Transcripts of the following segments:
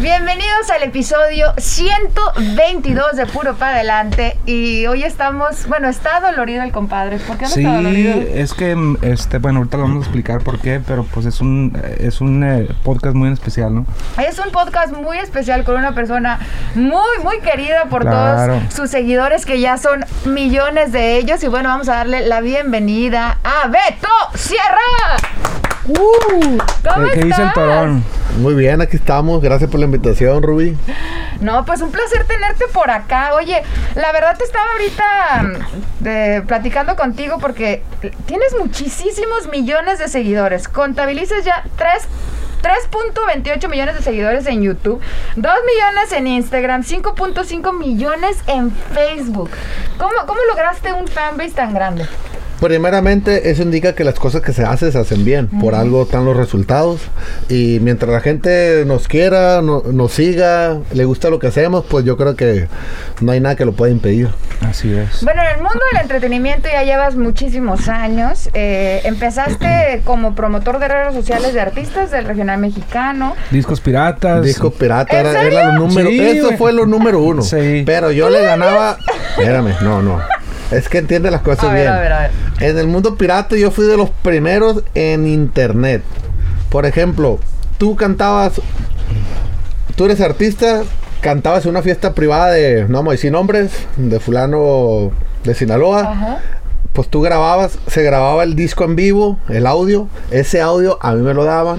Bienvenidos al episodio 122 de Puro para Adelante. Y hoy estamos, bueno, está dolorido el compadre. ¿Por qué no Sí, está dolorido? es que, mm, este, bueno, ahorita lo vamos a explicar por qué, pero pues es un, es un eh, podcast muy especial, ¿no? Es un podcast muy especial con una persona muy, muy querida por Claro. todos sus seguidores, que ya son millones de ellos. Y bueno, vamos a darle la bienvenida a Beto Sierra. ¿Cómo ¿Qué, qué dice el estás? torón? Muy bien, aquí estamos. Gracias por la invitación, Ruby. No, pues un placer tenerte por acá. Oye, la verdad te estaba ahorita mm, de- platicando contigo porque tienes muchísimos millones de seguidores. Contabilizas ya 3 3.28 millones de seguidores en YouTube, 2 millones en Instagram, 5.5 millones en Facebook. ¿Cómo, ¿Cómo lograste un fanbase tan grande? Primeramente, eso indica que las cosas que se hacen se hacen bien. Por algo están los resultados. Y mientras la gente nos quiera, no- nos siga, le gusta lo que hacemos, pues yo creo que no hay nada que lo pueda impedir. Así es. Bueno, en el mundo del entretenimiento ya llevas muchísimos años. Eh, empezaste como promotor de redes sociales de artistas del regional mexicano. Discos piratas. Disco pirata ¿En era, era lo número Sí, Eso fue lo número uno. Sí. Pero yo le ganaba. Espérame, no, no. Es que entiende las cosas A ver, bien. a ver, a ver. En el mundo pirata yo fui de los primeros en internet. Por ejemplo, tú cantabas, tú eres artista, cantabas en una fiesta privada de, no vamos a decir nombres, de fulano de Sinaloa. Ajá. Pues tú grababas, se grababa el disco en vivo, el audio. Ese audio a mí me lo daban,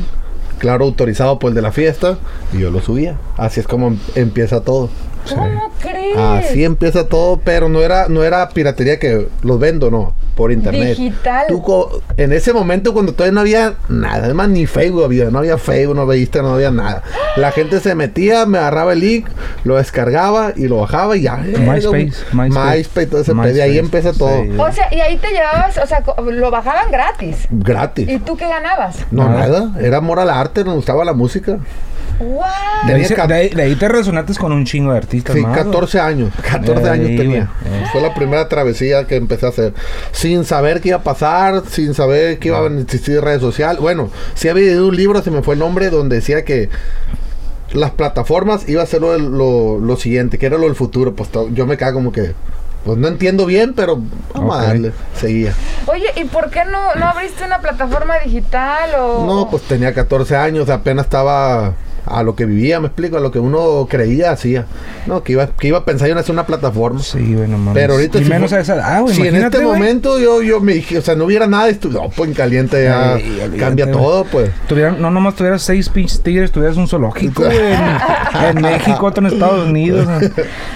claro, autorizado por el de la fiesta, y yo lo subía. Así es como em- empieza todo. ¿Cómo crees? Así empieza todo, pero no era, no era piratería que los vendo, no, por internet. Digital. Tú co- en ese momento cuando todavía no había nada, además ni Facebook había, no había Facebook, no había Instagram, no había nada. La gente se metía, me agarraba el link, lo descargaba y lo bajaba y ya. MySpace, MySpace, MySpace. todo ese pedo, y ahí MySpace, empieza todo. sí. O sea, y ahí te llevabas, o sea, lo bajaban gratis. Gratis. ¿Y tú qué ganabas? No, Nada. nada. Era amor al arte, nos gustaba la música. ¡Wow! De ahí, Tenía se- ca- de ahí- de ahí te resonaste con un chingo de artistas Sí, más, ¿no? 14 años. 14 Eh, años tenía. eh. Fue la primera travesía que empecé a hacer. Sin saber qué iba a pasar, sin saber que iba a existir redes sociales. Bueno, sí había leído un libro, se me fue el nombre, donde decía que las plataformas iba a ser lo, lo, lo siguiente, que era lo del futuro. Pues yo me quedaba como que, pues no entiendo bien, pero vamos a darle. Seguía. Oye, ¿y por qué no, no abriste una plataforma digital o...? No, pues tenía 14 años, apenas estaba a lo que vivía, me explico, a lo que uno creía, hacía. No, que iba, que iba a pensar yo en hacer una plataforma. Sí, güey, no mames. Pero ahorita Y si menos a esa edad, güey. si en este momento yo, yo me dije, o sea, no hubiera nada no, pues en caliente ya cambia todo, pues. Tuvieran, no nomás tuvieras seis pinches tigres, tuvieras un zoológico, güey. En, en México, otro en Estados Unidos.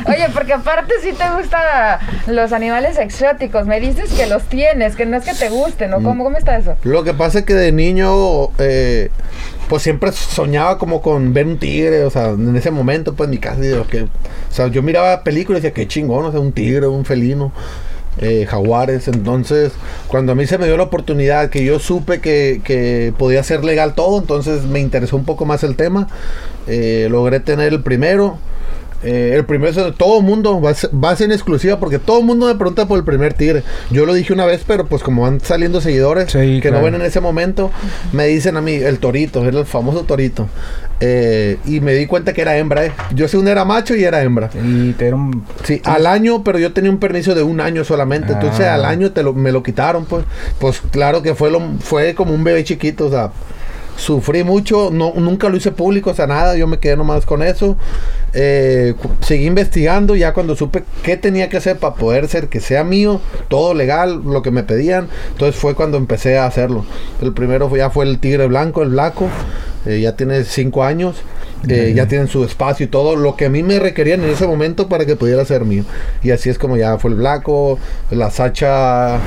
Oye, porque aparte sí te gustan los animales exóticos. Me dices que los tienes, que no es que te gusten, ¿no? ¿Cómo, cómo está eso? Lo que pasa es que de niño, eh, pues siempre soñaba como con ver un tigre, o sea, en ese momento, pues en mi casa, que, o sea, yo miraba películas y decía, qué chingón, o sea, un tigre, un felino. eh, jaguares, entonces cuando a mí se me dio la oportunidad que yo supe que, que podía ser legal todo, entonces me interesó un poco más el tema, eh, logré tener el primero, eh, el de todo el mundo, va a, ser, va a ser en exclusiva porque todo el mundo me pregunta por el primer tigre. Yo lo dije una vez, pero pues como van saliendo seguidores Sí, que claro. no ven en ese momento, me dicen a mí, el torito, era el famoso torito. Eh, y me di cuenta que era hembra, eh. Yo según era macho y era hembra. Y te. Sí, al año, pero yo tenía un permiso de un año solamente. Entonces Ah. al año te lo, me lo quitaron, pues. Pues claro que fue lo, fue como un bebé chiquito, o sea, sufrí mucho, no, nunca lo hice público, o sea, nada, yo me quedé nomás con eso. Eh, seguí investigando, ya cuando supe qué tenía que hacer para poder ser que sea mío, todo legal, lo que me pedían. Entonces fue cuando empecé a hacerlo. El primero fue- ya fue el tigre blanco, el blanco, eh, ya tiene cinco años. eh, ya tienen su espacio y todo lo que a mí me requerían en ese momento para que pudiera ser mío. Y así es como ya fue el blanco, la sacha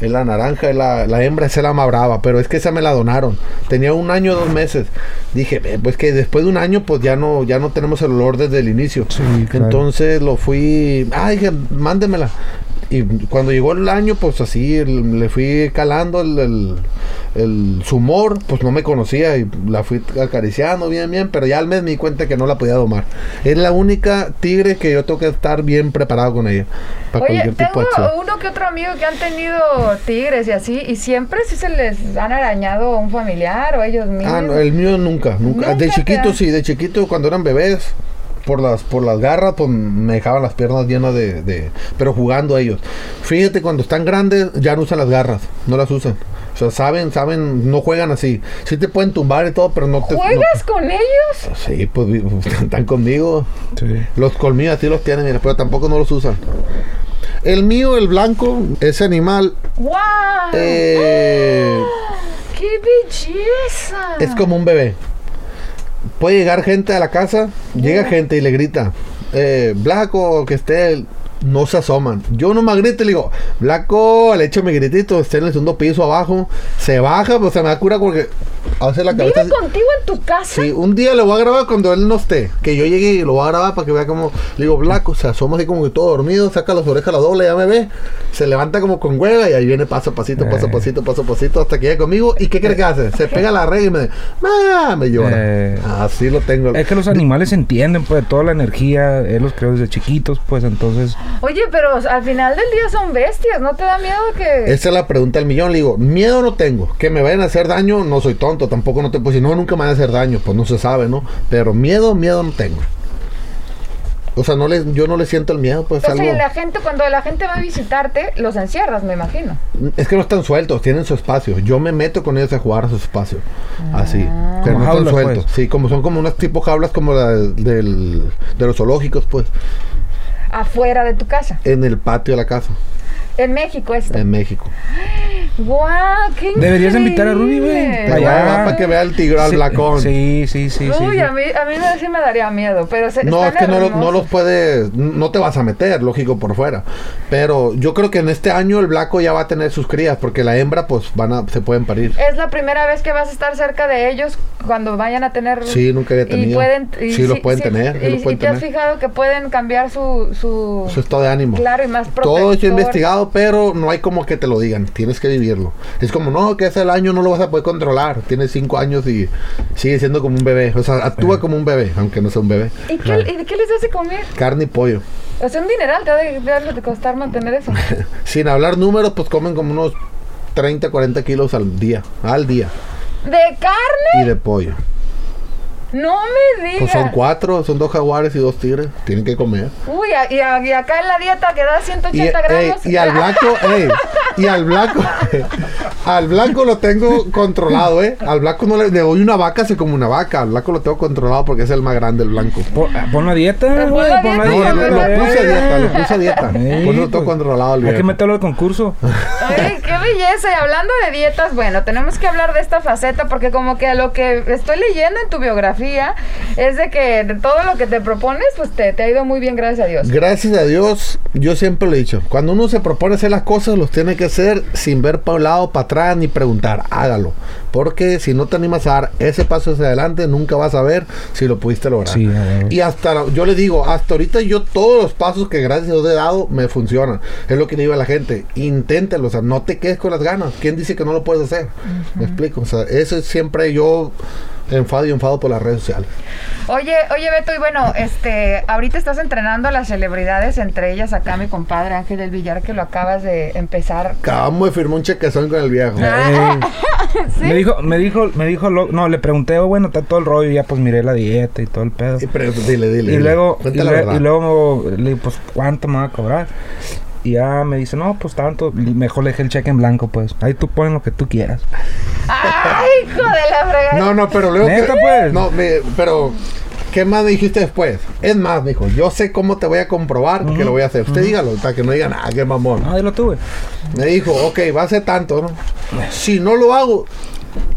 es la naranja, es la, la hembra es la más brava, pero es que esa me la donaron. Tenía un año, dos meses. Dije, "Eh, pues que después de un año, pues ya no, ya no tenemos el olor desde el inicio. Sí, claro. Entonces lo fui, ah, dije, mándemela. Y cuando llegó el año, pues así le fui calando el, el- el- su humor, pues no me conocía y la fui acariciando bien, bien, pero ya al mes me di cuenta que no la podía domar. Es la única tigre que yo tengo que estar bien preparado con ella. Para Oye, cualquier tipo tengo de acción. uno que otro amigo que han tenido tigres y así, y siempre sí se les han arañado a un familiar o ellos mismos. Ah, no, el mío nunca, nunca. Nunca de chiquito sí, de chiquito cuando eran bebés, por las, por las garras, pues me dejaban las piernas llenas de, de- Pero jugando ellos. Fíjate, cuando están grandes ya no usan las garras, no las usan. O sea, saben, saben, no juegan así. Sí te pueden tumbar y todo, pero no te... ¿Juegas con ellos? sí, pues están conmigo. Sí. Los colmillos así los tienen, pero tampoco no los usan. El mío, el blanco, ese animal, ¡Wow! eh, ¡Qué belleza! Es como un bebé. Puede llegar gente a la casa, llega gente y le grita, eh, Blanco, que esté, no se asoman. Yo no me grito y le digo, Blanco, le echo mi gritito, esté en el segundo piso abajo, se baja, pues se me da cura porque hace la cabeza. ¿Vive contigo en tu casa? Sí, un día lo voy a grabar cuando él no esté. Que yo llegue y lo voy a grabar para que vea como. Le digo, Blanco, se asoma así como que todo dormido, saca las orejas a la doble, ya me ve. Se levanta como con hueva y ahí viene paso a pasito, paso a Eh. pasito, paso a pasito, hasta que llegue conmigo. ¿Y qué cree que hace? Se pega a la red y me. ¡Ah! Me llora. Eh. Así lo tengo. Es que los animales entienden, pues, toda la energía. Él los creó desde chiquitos, pues, entonces. Oye, pero al final del día son bestias, ¿no te da miedo que...? Esa es la pregunta del millón. Le digo, miedo no tengo. Que me vayan a hacer daño, no soy tonto. Tampoco no te pues si no, nunca me van a hacer daño. Pues no se sabe, ¿no? Pero miedo, miedo no tengo. O sea, no le, yo no le siento el miedo, pues O sea, algo. la gente, cuando la gente va a visitarte, los encierras, me imagino. Es que no están sueltos, tienen su espacio. Yo me meto con ellos a jugar a su espacio. Así. Pero Como no están sueltos. pues. Sí, como son como unas tipo jaulas como la del, del- de los zoológicos, pues. Afuera de tu casa. En el patio de la casa, En México esto. en México. ¡Guau! ¡Qué Deberías invitar a Ruby, güey. increíble! Te Allá. para que vea el tigre al Sí, blacón. Sí, sí, sí. sí, Uy, sí. a mí, a mí me- sí me daría miedo, pero se, No, es que no, lo- no los puedes, no te vas a meter, lógico, por fuera. Pero yo creo que en este año el blanco ya va a tener sus crías, porque la hembra, pues, van a, se pueden parir. Es la primera vez que vas a estar cerca de ellos cuando vayan a tener... Sí, nunca había Y tenido. pueden... y Sí, los pueden tener, sí Y, los y pueden te has tener. fijado que pueden cambiar su... Su, Su estado de ánimo. Claro, y más Todo eso protector. investigado, pero no hay como que te lo digan. Tienes que vivirlo. Es como, no, que es el año, no lo vas a poder controlar. Tienes cinco años y sigue siendo como un bebé. O sea, actúa como un bebé, aunque no sea un bebé. ¿Y qué, y qué les hace comer? Carne y pollo. O sea, un dineral te ha de, te ha de costar mantener eso. Sin hablar números, pues comen como unos 30, 40 kilos al día. Al día. ¿De carne? Y de pollo. No me digas. Pues son cuatro, son dos jaguares y dos tigres. Tienen que comer. Uy, a- y, a- y acá en la dieta que da Y, 180 ey, gramos. y al blanco, ey, y al blanco, al blanco lo tengo controlado, eh. Al blanco no le, le doy una vaca, se como una vaca. Al blanco lo tengo controlado porque es el más grande, el blanco. Pon, pon la dieta, güey. Pon la dieta, No, dieta. lo, lo puse a dieta, lo puse a dieta. Ey, Por eso lo tengo pues, controlado. el Hay que meterlo al concurso. Ay, qué belleza. Y hablando de dietas, bueno, tenemos que hablar de esta faceta porque como que lo que estoy leyendo en tu biografía es de que de todo lo que te propones, pues te, te ha ido muy bien, gracias a Dios. Gracias a Dios, yo siempre lo he dicho, cuando uno se propone hacer las cosas, los tiene que hacer sin ver para un lado, para atrás, ni preguntar, hágalo. Porque si no te animas a dar ese paso hacia adelante, nunca vas a ver si lo pudiste lograr. Sí, y hasta, yo le digo, hasta ahorita yo todos los pasos que gracias a Dios he dado, me funcionan. Es lo que le digo a la gente, inténtalo, o sea, no te quedes con las ganas. ¿Quién dice que no lo puedes hacer? Me explico, o sea, eso es siempre yo enfado y enfado por las redes sociales. Oye, oye Beto, y bueno, este, ahorita estás entrenando a las celebridades, entre ellas acá mi compadre Ángel del Villar, que lo acabas de empezar. Acabamos de firmar un chequezón con el viejo. Ah. Eh, Me dijo, me dijo, me dijo, lo- no, le pregunté, oh, bueno, está todo el rollo, y ya pues miré la dieta y todo el pedo. Y pero, dile, dile. Y dile. luego, y, verdad. y luego le digo, pues, ¿cuánto me va a cobrar? Y ya me dice, no, pues tanto. Mejor le dejé el cheque en blanco, pues. Ahí tú pones lo que tú quieras. ¡Ay, hijo de la fregada! No, no, pero luego. Neta, que- pues. No, me- pero. ¿Qué más me dijiste después? Es más, me dijo, yo sé cómo te voy a comprobar que lo voy a hacer. Usted dígalo, para que no digan, ah, qué mamón. Ah, ahí lo tuve. Me dijo, ok, va a ser tanto, ¿no? Si no lo hago,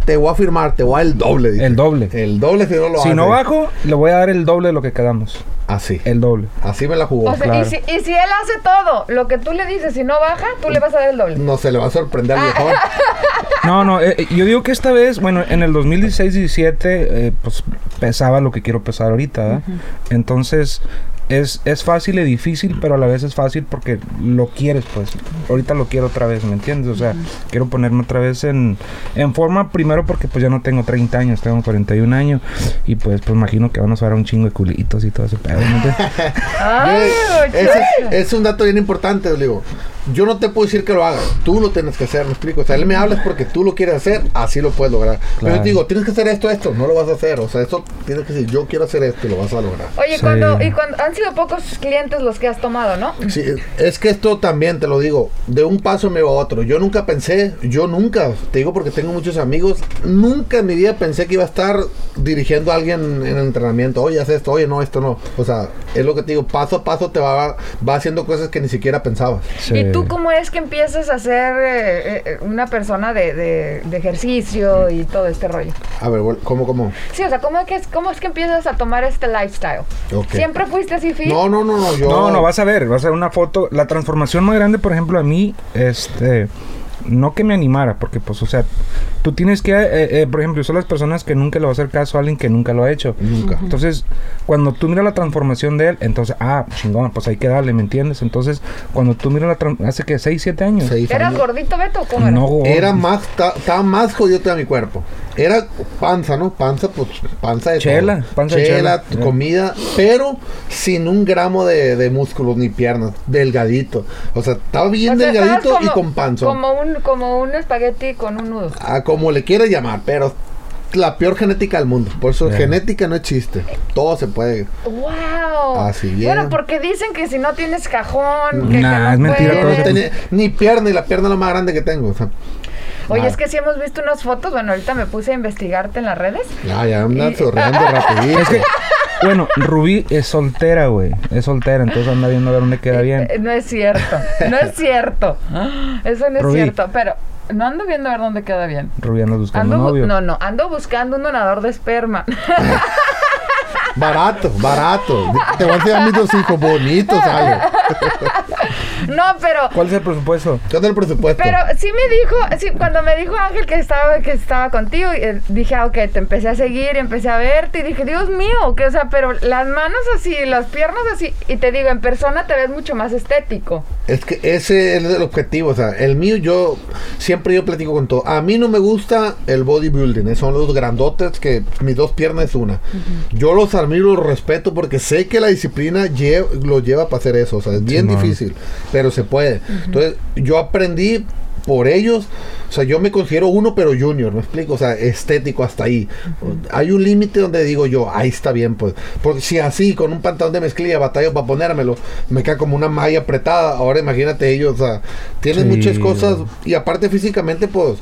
te voy a firmar, te voy a dar el doble. dice. El doble. El doble si no lo Si haces. no bajo, le voy a dar el doble de lo que quedamos. Así. El doble. Así me la jugó. O sea, claro. y, si, y si él hace todo lo que tú le dices, si no baja, tú le vas a dar el doble. No se le va a sorprender al Ah. No, no, eh, eh, yo digo que esta vez, bueno, en el 2016-17, eh, pues pesaba lo que quiero pesar ahorita, ¿verdad? Entonces, es, es fácil y difícil, pero a la vez es fácil porque lo quieres, pues. Ahorita lo quiero otra vez, ¿me entiendes? O sea, quiero ponerme otra vez en, en forma, primero porque pues ya no tengo 30 años, tengo 41 años. Y pues, pues imagino que van a usar un chingo de culitos y todo ese pedo, ¿me entiendes? Ay, Ese muchacho. es un dato bien importante, digo. Yo no te puedo decir que lo hagas, tú lo tienes que hacer, me explico. O sea, él me habla es porque tú lo quieres hacer, así lo puedes lograr. Pero Claro. yo te digo, tienes que hacer esto, esto, no lo vas a hacer. O sea, eso tienes que decir, yo quiero hacer esto y lo vas a lograr. Oye, Sí. cuando, y cuando han sido pocos clientes los que has tomado, ¿no? Sí, es que esto también te lo digo, de un paso me va a otro. Yo nunca pensé, yo nunca, te digo porque tengo muchos amigos, nunca en mi vida pensé que iba a estar dirigiendo a alguien en el entrenamiento. Oye, haz esto, oye, no, esto no. O sea, es lo que te digo, paso a paso te va, va haciendo cosas que ni siquiera pensabas. Sí. ¿Y tú cómo es que empiezas a ser eh, eh, una persona de, de- de ejercicio y todo este rollo? A ver, ¿cómo, cómo? Sí, o sea, ¿cómo es que, cómo es que empiezas a tomar este lifestyle? ¿Siempre fuiste así fit? No, no, no, no, yo... No, no, vas a ver, vas a ver una foto. La transformación más grande, por ejemplo, a mí, este, no que me animara, porque pues, o sea, tú tienes que, eh, eh, por ejemplo, son las personas que nunca le va a hacer caso a alguien que nunca lo ha hecho. Nunca. Entonces, cuando tú miras la transformación de él, entonces, ah, chingón, pues hay que darle, ¿me entiendes? Entonces, cuando tú miras la transformación, hace que 6, 7 años. Seis ¿Eras años. gordito, Beto? o ¿Cómo No, era? Era más, ta- estaba más jodido de mi cuerpo. Era panza, ¿no? Panza, pues, panza de Chela, todo. panza de chela, chela. comida, pero sin un gramo de, de músculos ni piernas, delgadito. O sea, estaba bien O sea, estabas delgadito y con panza. Como un, como un espagueti con un nudo. A como le quieras llamar, pero la peor genética del mundo. Por eso genética no existe. Todo se puede. ¡Wow! Así bien. Bueno, porque dicen que si no tienes cajón, que, que Nah, no es mentira no tenía ni pierna y la pierna es la más grande que tengo. O sea, Oye, es que si hemos visto unas fotos, bueno, ahorita me puse a investigarte en las redes. Ya, ya andan Y- sorreando rapidito. Es que, bueno, Rubí es soltera, güey. Es soltera, entonces anda viendo a ver dónde queda bien. Eh, No es cierto, no es cierto. Eso no es Rubí. cierto, pero no ando viendo a ver dónde queda bien. Rubí anda buscando Ando, bu- novio. no, no, ando buscando un donador de esperma. Barato, barato. Te voy a enseñar mis dos hijos bonitos, Ale. No, pero ¿Cuál es el presupuesto? ¿Qué es el presupuesto? Pero sí me dijo, sí, cuando me dijo Ángel que estaba, que estaba contigo, eh, dije, ah, ok, te empecé a seguir, empecé a verte y dije, Dios mío, que o sea, pero las manos así, las piernas así, y te digo, en persona te ves mucho más estético. Es que ese es el objetivo, o sea, el mío yo siempre yo platico con todo. A mí no me gusta el bodybuilding, eh, son los grandotes que mis dos piernas es una. Yo los admiro, los respeto porque sé que la disciplina lle- lo lleva para hacer eso, o sea, es bien difícil, pero se puede. Entonces, yo aprendí por ellos, o sea, yo me considero uno pero junior, ¿me explico? O sea, estético hasta ahí. Hay un límite donde digo yo, ahí está bien, pues. Porque si así, con un pantalón de mezclilla, batallo para ponérmelo, me queda como una malla apretada. Ahora imagínate ellos, o sea, tienen Sí. muchas cosas y aparte físicamente, pues,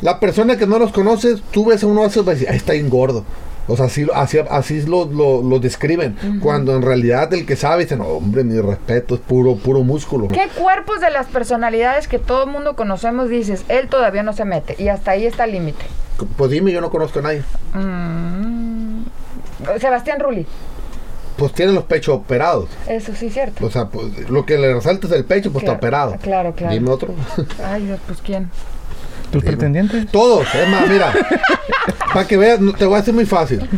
la persona que no los conoces, tú ves a uno hace, va a decir, ahí está bien gordo. O sea, así, así, así lo, lo, lo describen. Cuando en realidad el que sabe dice, no, hombre, mi respeto es puro, puro músculo. ¿Qué cuerpos de las personalidades que todo el mundo conocemos dices, él todavía no se mete y hasta ahí está el límite? Pues dime, yo no conozco a nadie. Mm. Sebastián Rulli, Pues tiene los pechos operados. eso sí es cierto. O sea, pues, lo que le resalta es el pecho, pues Claro, está operado. claro, claro. Dime otro. Ay, Dios, pues quién. ¿Tus pretendientes? Todos, es más, mira. para que veas, no, te voy a decir muy fácil.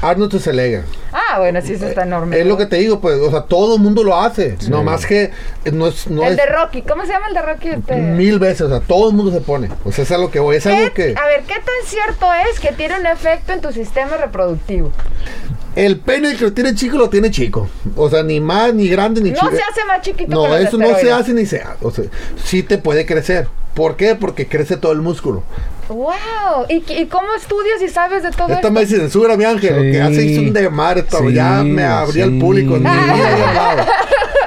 Arnold Schwarzenegger. Ah, bueno, sí, eso está enorme. Es lo que te digo, pues, o sea, todo el mundo lo hace. No más que no es, no el es de Rocky, ¿cómo se llama el de Rocky? Este- mil veces, o sea, todo el mundo se pone. O sea, es algo que voy, es algo ¿Qué- que A ver, ¿qué tan cierto es que tiene un efecto en tu sistema reproductivo? El pene que lo tiene chico lo tiene chico. O sea, ni más, ni grande, ni No chico. se hace más chiquito No, eso no se hace ni se hace. O sea, sí te puede crecer. ¿Por qué? Porque crece todo el músculo. ¡Wow! ¿Y, cómo estudias y sabes de todo esto? me censura, mi ángel. Lo que hace es un demar, esto. Sí, ya me abría el sí. público.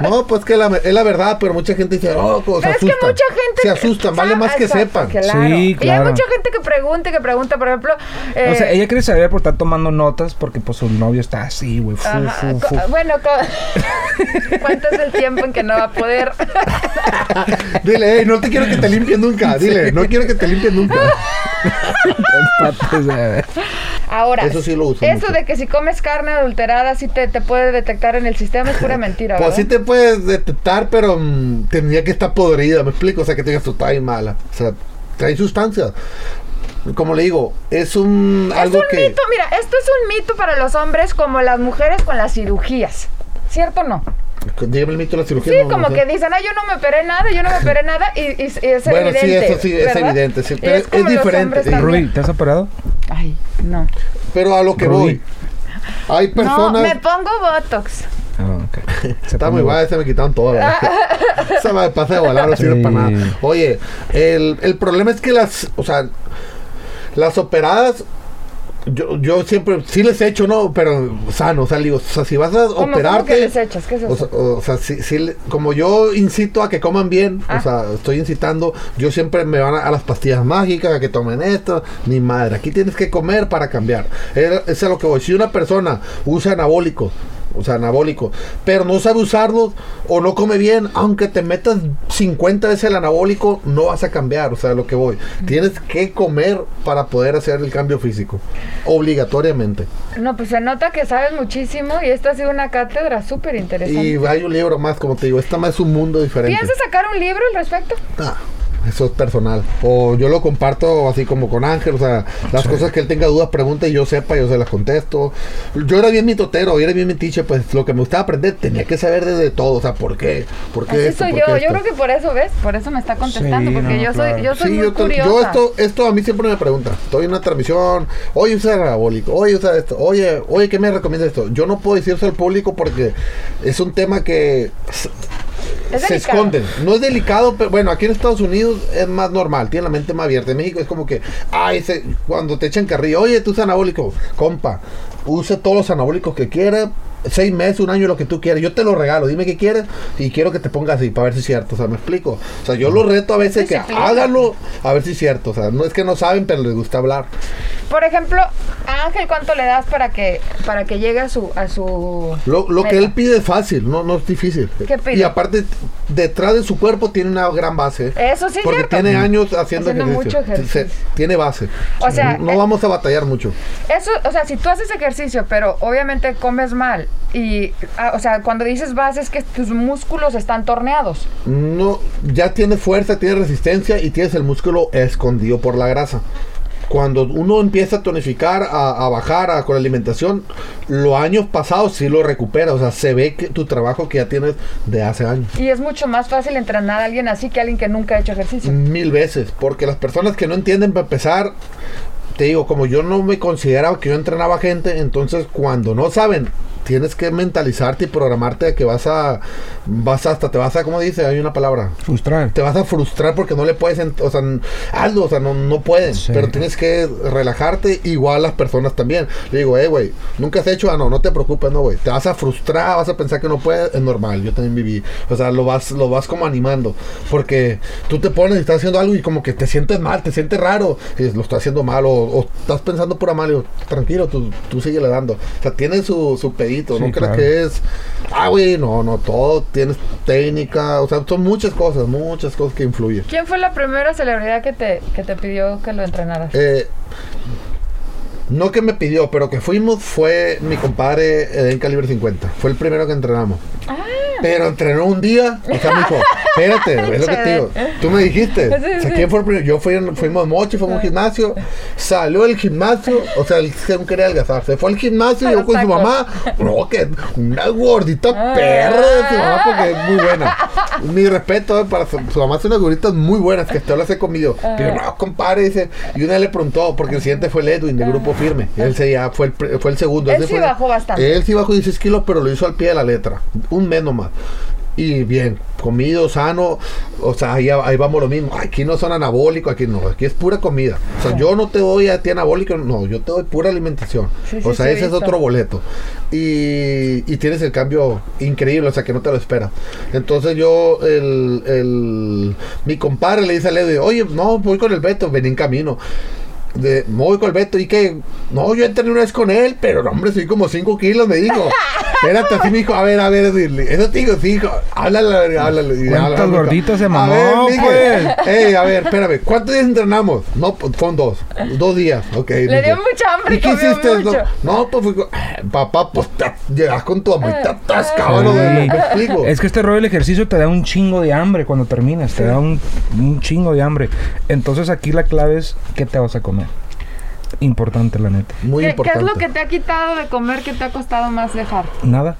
No, pues que la- es la verdad, pero mucha gente dice, oh, pues, se Pero es que mucha gente... Se asustan, vale más que sepan. Claro. Sí, Y hay claro. mucha gente que pregunta y que pregunta, por ejemplo... eh, O sea, ella quiere saber por estar tomando notas porque pues su novio está así, güey. fu, ajá, fu, co- fu. bueno, ¿cuánto es el tiempo en que no va a poder? Dile, hey, no te quiero que te limpien nunca. Dile, no quiero que te limpien nunca. Ahora, Eso sí lo uso Eso de que si comes carne adulterada sí te, te puede detectar en el sistema es pura mentira, Pues ¿verdad? sí te puedes detectar, pero mm, tendría que estar podrida, ¿me explico? O sea, que te digas, tú estás bien mala. O sea, trae sustancias. como le digo, es un Es algo un que mito, mira, esto es un mito para los hombres como las mujeres con las cirugías. ¿Cierto o no? Dígame el mito de la cirugía. Sí, no, no como sé. que dicen, ay, yo no me operé nada, yo no me operé nada, y, y- y es Bueno, sí, evidente. eso sí, es ¿verdad? evidente, sí, pero es los diferente. Rudy, ¿te has operado? Ay, no. Pero a lo que Rudy. voy. Hay No, personas. me pongo Botox. Ah, ok. Se Está muy bueno. guay, se me quitaron todo. ¿verdad? Esa me pasa de volar, no sirve Sí. para nada. Oye, el, el problema es que las, o sea, las operadas, yo, yo siempre, sí les he hecho, ¿no? Pero sano, o sea, digo, o sea, si vas a ¿Cómo, cómo operarte... que les echas? ¿Qué es eso? O sea, o sea, sí- sí le- como yo incito a que coman bien, Ah. o sea, estoy incitando, yo siempre me van a, a las pastillas mágicas, a que tomen esto, ni madre, aquí tienes que comer para cambiar. Es, es a lo que voy. Si una persona usa anabólicos, o sea, anabólico, pero no sabe usarlos o no come bien, aunque te metas 50 veces el anabólico, no vas a cambiar, o sea, lo que voy. Tienes que comer para poder hacer el cambio físico, obligatoriamente. No, pues se nota que sabes muchísimo y esta ha sido una cátedra súper interesante. Y hay un libro más, como te digo, esta más es un mundo diferente. ¿Piensas sacar un libro al respecto? Ah, eso es personal. O yo lo comparto así como con Ángel. O sea, las cosas que él tenga dudas, pregunta y yo sepa, yo se las contesto. Yo era bien mitotero, yo era bien metiche. Pues lo que me gustaba aprender tenía que saber desde todo. O sea, ¿por qué? ¿Por qué Así esto? soy ¿Por yo. qué Yo esto? creo que por eso, ¿ves? Por eso me está contestando, Sí, porque no, yo claro. soy, yo soy Sí, muy yo, te- curiosa. yo esto, esto a mí siempre me pregunta. Estoy en una transmisión, oye, usa anabólico, oye, usa esto, oye, oye, ¿qué me recomienda esto? Yo no puedo decirse al público porque es un tema que Es se esconden. No es delicado, pero bueno, aquí en Estados Unidos es más normal, tiene la mente más abierta. En México es como que, ay, se- cuando te echan carrillo, oye, tú usas anabólico, compa, use todos los anabólicos que quiera. Seis meses, un año, lo que tú quieras. Yo te lo regalo. Dime qué quieres y quiero que te pongas así para ver si es cierto. O sea, me explico. O sea, yo lo reto a veces que háganlo a ver si es cierto. O sea, no es que no saben, pero les gusta hablar. Por ejemplo, a Ángel, ¿cuánto le das para que para que llegue a su a su Lo, lo que él pide es fácil, no, no es difícil. ¿Qué pide? Y aparte, detrás de su cuerpo tiene una gran base. Eso sí Porque cierto. tiene años haciendo, Haciendo ejercicio. mucho ejercicio. Se- tiene base. O sea, no eh, vamos a batallar mucho. Eso, o sea, si tú haces ejercicio, pero obviamente comes mal y, ah, o sea, cuando dices base es que tus músculos están torneados. No, ya tienes fuerza, tienes resistencia y tienes el músculo escondido por la grasa. Cuando uno empieza a tonificar, a, a bajar a- con la alimentación, los años pasados sí lo recupera. O sea, se ve que tu trabajo que ya tienes de hace años. Y es mucho más fácil entrenar a alguien así que a alguien que nunca ha hecho ejercicio. Mil veces, porque las personas que no entienden para empezar, te digo, como yo no me consideraba que yo entrenaba gente, entonces cuando no saben, tienes que mentalizarte y programarte de que vas a, vas hasta te vas a, ¿cómo dice? Hay una palabra. Frustrar. Te vas a frustrar porque no le puedes, o sea, hazlo, o sea, no, no pueden, Sí. pero tienes que relajarte, igual las personas también. Le digo, eh, güey, nunca has hecho, ah, no, no te preocupes, no, güey, te vas a frustrar, vas a pensar que no puedes, es normal, yo también viví, o sea, lo vas, lo vas como animando, porque tú te pones y estás haciendo algo y como que te sientes mal, te sientes raro, y lo estás haciendo mal, o, o estás pensando pura mal, y digo, tranquilo, tú, tú sigue le dando, o sea, tiene su, su Sí, no creas claro. que es, ah, güey, no, no, todo tienes técnica, o sea, son muchas cosas, muchas cosas que influyen. ¿Quién fue la primera celebridad que te, que te pidió que lo entrenaras? Eh, no que me pidió, pero que fuimos fue mi compadre Eden Calibre 50. Fue el primero que entrenamos. Ah. Pero entrenó un día. O sea, me dijo, espérate, es lo que te digo. Tú me dijiste. Sí, o sea, sí. ¿quién fue el primero? Yo fui, fuimos Mochi, fuimos a un gimnasio. Salió del gimnasio. O sea, él según quería adelgazar. Se fue al gimnasio, yo con su mamá. No, que una gordita Ah. perra de su mamá porque es muy buena. Mi respeto eh, para su, su mamá, hace unas gorditas muy buenas que hasta las he comido. Ah. Pero no, compadre, dice. Y una le preguntó, porque el siguiente fue el Edwin de Grupo Firme. Él se ya fue el, fue el segundo. Ah. Él sí fue- bajó bastante. Él sí bajó 16 kilos, pero lo hizo al pie de la letra. Un mes nomás. Y bien, comido, sano. O sea, ahí, ahí vamos lo mismo. Aquí no son anabólicos, aquí no. Aquí es pura comida. O sea, yo no te doy a ti anabólico, no. Yo te doy pura alimentación. Sí, o sea, sí, ese es otro boleto. Y, y tienes el cambio increíble, o sea, que no te lo esperas. Entonces yo, el, el, mi compadre le dice a Leo, oye, no, voy con el Beto, vení en camino. De, me voy con el Beto y que, no, yo entrené una vez con él, pero no, hombre, soy como 5 kilos, me dijo. Espérate, así me dijo, a ver, a ver, dile. Eso te digo, sí, hijo. Háblale, háblale. y ¿Cuántos háblale, gorditos se A mamó, ver, Miguel. Ey, a ver, espérame. ¿Cuántos días entrenamos? No, pues fueron dos. Dos días, ok. Le dijo. dio mucha hambre ¿Y y qué hiciste? mucho. No, no, pues fui con- Papá, pues te, llegas con tu amor y te Ah. atascabas de Sí. ¿Me explico? Es que este rollo del ejercicio te da un chingo de hambre cuando terminas, te da un, un chingo de hambre. Entonces aquí la clave es qué te vas a comer. Importante la neta. Muy ¿Qué, qué es lo que te ha quitado de comer que te ha costado más dejar? Nada,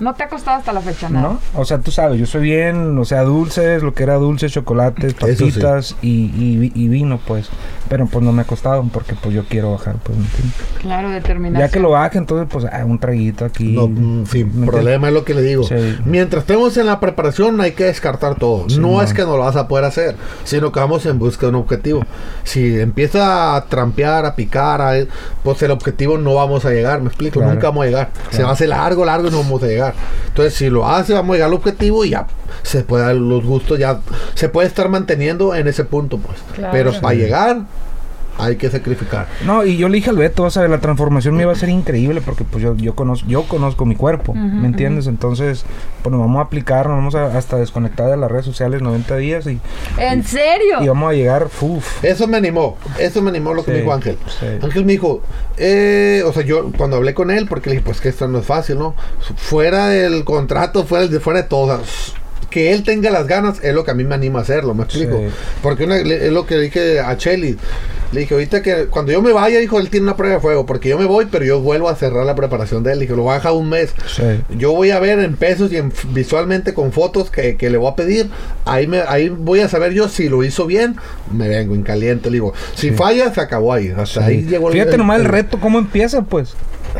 No te ha costado hasta la fecha nada. ¿no? O sea, tú sabes, yo soy bien, o sea, dulces, lo que era dulces, chocolates, sí. papitas y, y vi- y vino, pues. Pero pues no me ha costado porque pues yo quiero bajar, pues. ¿me entiendes? Claro, determinación. Ya que lo baje, entonces pues ah, un traguito aquí. No, mm, sin ¿me entiendes? problema es lo que le digo. Sí. Mientras estemos en la preparación hay que descartar todo. Sí, no man. es que no lo vas a poder hacer, sino que vamos en busca de un objetivo. Si empieza a trampear, a picar, a- pues el objetivo no vamos a llegar, me explico, Claro. nunca vamos a llegar. Se va a hacer largo, largo y no vamos a llegar. Entonces si lo hace, vamos a llegar al objetivo y ya se puede dar los gustos, ya se puede estar manteniendo en ese punto, pues. Claro. Pero para llegar hay que sacrificar. No, y yo le dije al Beto, vas a ver, la transformación me iba a ser increíble porque pues yo, yo conozco, yo conozco mi cuerpo, Ujú, ¿me entiendes? Entonces, pues nos vamos a aplicar, nos vamos a hasta desconectar de las redes sociales 90 días y, ¿En serio? y vamos a llegar, uff. Eso me animó, eso me animó lo que Sí, me dijo Ángel. sí. Ángel me dijo, eh, o sea, yo cuando hablé con él, porque le dije, pues que esto no es fácil, ¿no? Fuera del contrato, fuera de, fuera de todo, o sea, que él tenga las ganas es lo que a mí me anima a hacerlo, me explico. Sí. Porque una- le- es lo que le dije a Chelly. Le dije, ahorita que cuando yo me vaya, dijo, él tiene una prueba de fuego, porque yo me voy, pero yo vuelvo a cerrar la preparación de él. Le dije, lo voy a dejar un mes. Sí. Yo voy a ver en pesos y en, visualmente con fotos que, que le voy a pedir. Ahí me, ahí voy a saber yo si lo hizo bien. Me vengo en caliente. Le digo, si Sí. falla, se acabó ahí. Hasta ahí llegó el- Fíjate el- nomás el el- reto, cómo empieza, pues.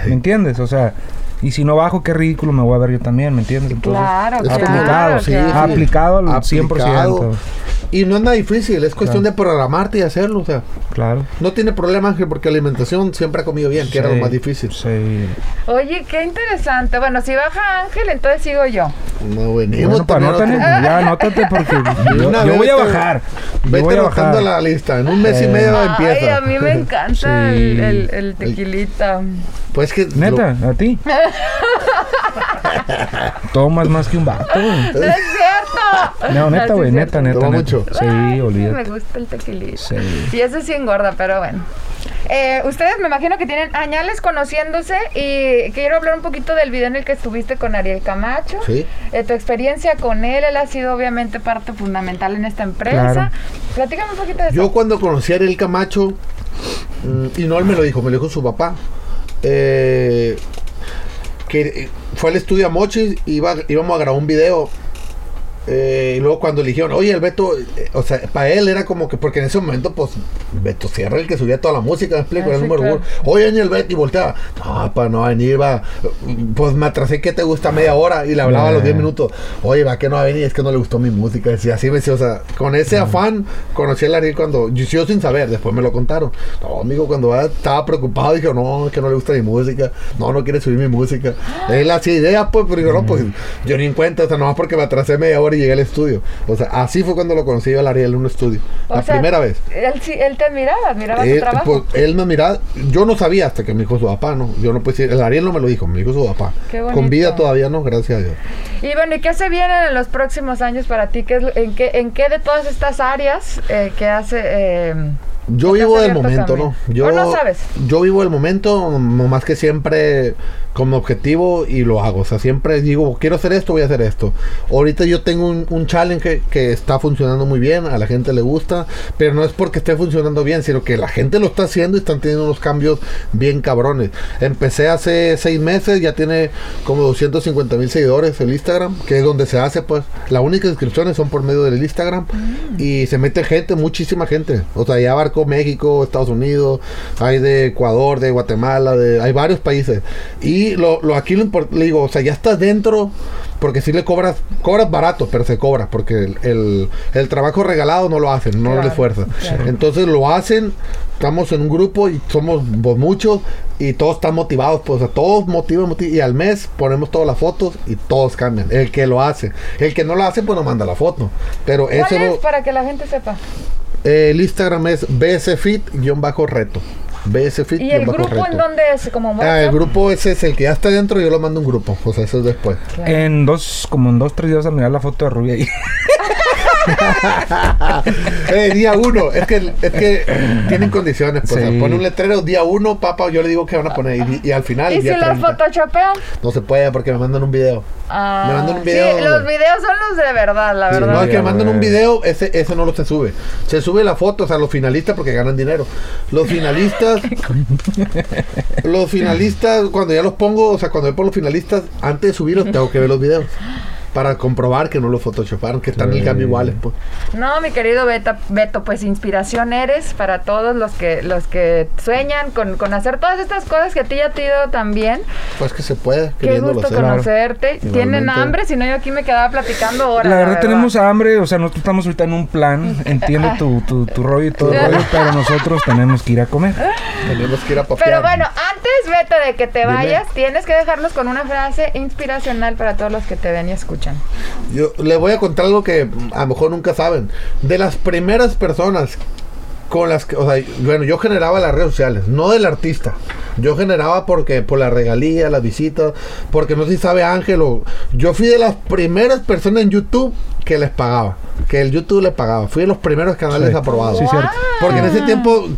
¿Me entiendes? O sea, y si no bajo, qué ridículo me voy a ver yo también, ¿me entiendes? Entonces, Claro, aplicado, sí, claro. sí. aplicado al Aplicado. 100%. Y no es nada difícil, es cuestión de programarte y hacerlo. O sea, Claro. no tiene problema, Ángel, porque la alimentación siempre ha comido bien, que era lo más difícil. Sí. Oye, qué interesante. Bueno, si baja Ángel, entonces sigo yo. No, venimos Bueno, también anótale, otro- ya anótate porque yo, voy a vete- bajar. Yo Vete voy a bajar. la lista. En un mes y Eh. medio Ay, empieza. a mí me encanta Sí. el, el- el tequilita. Pues que. Neta, a ti. Tomas más que un vato. ¡No neta, sí güey, neta, neta, Toma neta. mucho. Sí, Ay, olvídate. Me gusta el tequilita. Sí. Y eso sí engorda, pero bueno. Eh, ustedes me imagino que tienen añales conociéndose y quiero hablar un poquito del video en el que estuviste con Ariel Camacho. Sí. Eh, tu experiencia con él, él ha sido obviamente parte fundamental en esta empresa. Claro. Platícame un poquito de eso. Yo cuando conocí a Ariel Camacho, mm, y no él me lo dijo, me lo dijo su papá, eh, que fue al estudio a Mochis, iba, íbamos a grabar un video. Eh, y luego cuando le dijeron, oye, el Beto, eh, o sea, para él era como que, porque en ese momento, pues, Beto Sierra, el que subía toda la música, me explico, Ah, era el número uno. Oye, el Beto, y volteaba, no, para no venir, va, pues me atrasé, ¿qué te gusta media hora? Y le hablaba a los Eh. 10 minutos, oye, va, que no va a venir, es que no le gustó mi música, decía, así me decía, o sea, con ese afán, conocí a Ariel cuando, yo, yo sin saber, después me lo contaron, no, amigo, cuando va, estaba preocupado, dijo, no, es que no le gusta mi música, no, no quiere subir mi música, él hacía ideas, pues, pero digo, no, pues, yo ni en cuenta, o sea, nomás porque me atrasé media hora y llegué al estudio, o sea, así fue cuando lo conocí yo al Ariel en un estudio, O la sea, primera vez. Él, sí, él te admiraba, admiraba tu Él, trabajo. pues, él me miraba, yo no sabía hasta que me dijo su papá, ¿no? Yo no puedo decir, el Ariel no me lo dijo, me dijo su papá. Qué. Con vida todavía no, gracias a Dios. Y bueno, ¿y qué se viene en los próximos años para ti? ¿Qué es, lo- en, qué, ¿En qué de todas estas áreas eh, que hace... eh, Yo vivo del momento, también. ¿no? Yo, ¿O no sabes? Yo vivo el momento, más que siempre como objetivo y lo hago. O sea, siempre digo, quiero hacer esto, voy a hacer esto. Ahorita yo tengo un, un challenge que, que está funcionando muy bien, a la gente le gusta, pero no es porque esté funcionando bien, sino que la gente lo está haciendo y están teniendo unos cambios bien cabrones. Empecé hace seis meses, ya tiene como 250 mil seguidores el Instagram, que es donde se hace, pues. Las únicas inscripciones son por medio del Instagram y se mete gente, muchísima gente. O sea, ya México, Estados Unidos, hay de Ecuador, de Guatemala, de, hay varios países. Y lo, lo aquí lo le digo, o sea, ya estás dentro, porque si le cobras, cobras barato, pero se cobra, porque el, el- el trabajo regalado no lo hacen, no Claro, le esfuerzan. claro. Entonces lo hacen, estamos en un grupo y somos pues, muchos y todos están motivados, pues, o sea, todos motivan, motivan, y al mes ponemos todas las fotos y todos cambian. El que lo hace, el que no lo hace, pues no manda la foto. Pero ¿Cuál eso es lo- para que la gente sepa? El Instagram es bsfit-reto. BS Fit. ¿Y el guion bajo grupo en dónde es? ¿Como Ah, el grupo ese es el que ya está dentro, yo lo mando a un grupo. O sea, eso es después. En dos, como en dos, tres días a mirar la foto de Rubia ahí. eh, día uno, es que, es que tienen condiciones. Pues, Sí. o sea, pone un letrero, día uno, papá, yo le digo que van a poner. Y, y al final, ¿Y si los 30. photoshopean? No se puede porque me mandan un video. Ah, Me mandan un video. Sí, los videos son los de verdad, la Sí, verdad. no, es que me mandan un video, ese, ese no lo se sube. Se sube la foto, o sea, los finalistas porque ganan dinero. Los finalistas, los finalistas, cuando ya los pongo, o sea, cuando voy por los finalistas, antes de subirlos tengo que ver los videos. Para comprobar que no los photoshoparon, que están en el Sí. cambio iguales, pues. No, mi querido Beta- Beto, pues inspiración eres para todos los que los que sueñan con, con hacer todas estas cosas que a ti ya te ha ido tan bien. Pues que se puede, Qué gusto hacer. conocerte. Tienen Igualmente. hambre, si no yo aquí me quedaba platicando horas. La verdad tenemos hambre, o sea, nosotros estamos ahorita en un plan, entiendo tu, tu, tu rollo y todo el rollo, pero nosotros tenemos que ir a comer. Tenemos que ir a papear. Pero bueno, antes, Beto, de que te Dime. vayas, tienes que dejarnos con una frase inspiracional para todos los que te ven y escuchan. Yo les voy a contar algo que a lo mejor nunca saben. De las primeras personas con las que, o sea, bueno, yo generaba las redes sociales, no del artista. Yo generaba porque por la regalía, las visitas, porque no sé si sabe Ángel o yo fui de las primeras personas en YouTube que les pagaba, que el YouTube les pagaba. Fui de los primeros canales Sí. aprobados. Sí, cierto. Porque en ese tiempo,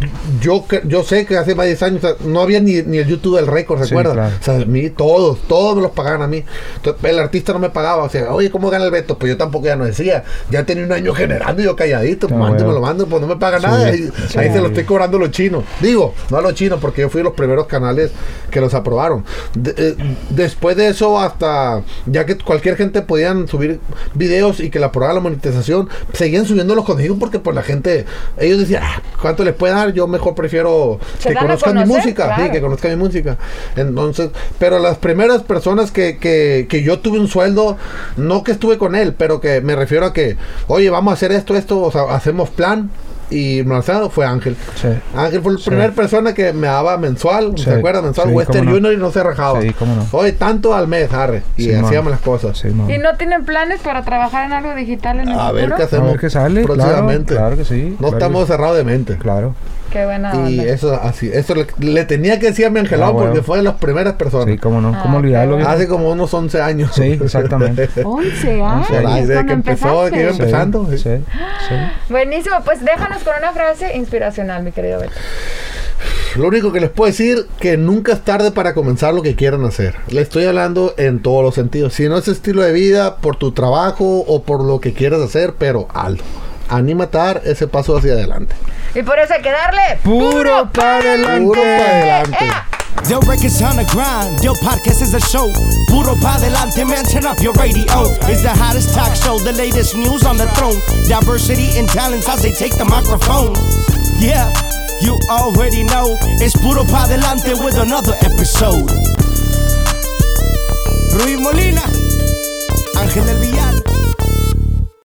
yo que- yo sé que hace más de 10 años o sea, no había ni, ni el YouTube del récord, Sí, ¿recuerdas? claro. O sea, a mí todos, todos me los pagaban a mí. Entonces, el artista no me pagaba. O sea, oye, ¿cómo gana el Beto? Pues yo tampoco ya no decía. Ya tenía un año generando yo calladito. Ah, mando, me lo mando, pues no me paga Sí. nada. Sí. ahí se lo estoy cobrando a los chinos. Digo, no a los chinos, porque yo fui de los primeros canales que los aprobaron. De- eh, después de eso, hasta ya que cualquier gente podían subir videos y que la aprobara la monetización, seguían subiendo los conmigo porque pues la gente, ellos decían, "Ah, ¿cuánto les puede dar? Yo mejor prefiero que conozcan mi música. Sí, que conozca mi música. Entonces, pero las primeras personas que, que, que yo tuve un sueldo, no que estuve con él, pero que me refiero a que, oye, vamos a hacer esto, esto, o sea, hacemos plan. Y Marcelo fue Ángel. Sí. Ángel fue la Sí. primera persona que me daba mensual, Sí. ¿te acuerdas? Mensual Sí, Western no. Junior y no se rajaba. Sí, cómo no. Oye, tanto al mes, arre. Y Sí, man. hacíamos las cosas. ¿Y no tienen planes para trabajar en algo digital en el A ver qué A hacemos. ver qué sale, claro, próximamente. claro que sí. No claro estamos que- cerrados de mente. Claro, Qué buena Y onda. eso así, eso le, le tenía que decir a mi angelado Ah, bueno. porque fue de las primeras personas. sí, cómo no, Ah, cómo olvidarlo. Hace como unos 11 años. Sí, exactamente. 11 años. Desde que empezó, que iba empezando, sí. sí, sí. Buenísimo, pues déjanos con una frase inspiracional, mi querido Beto. Lo único que les puedo decir que nunca es tarde para comenzar lo que quieran hacer. Le estoy hablando en todos los sentidos. Si no es estilo de vida, por tu trabajo o por lo que quieras hacer, pero hazlo. Anímate a dar ese paso hacia adelante. Y por eso hay que darle Puro pa' adelante. Puro para adelante. ¡Ea! Yo records on the grind. Yo podcast is a show. Puro pa delante, man. Turn up your radio. It's the hottest talk show. The latest news on the throne. Diversity and talents as they take the microphone. Yeah, you already know. It's Puro pa delante with another episode. Ruiz Molina, Ángel del Villar.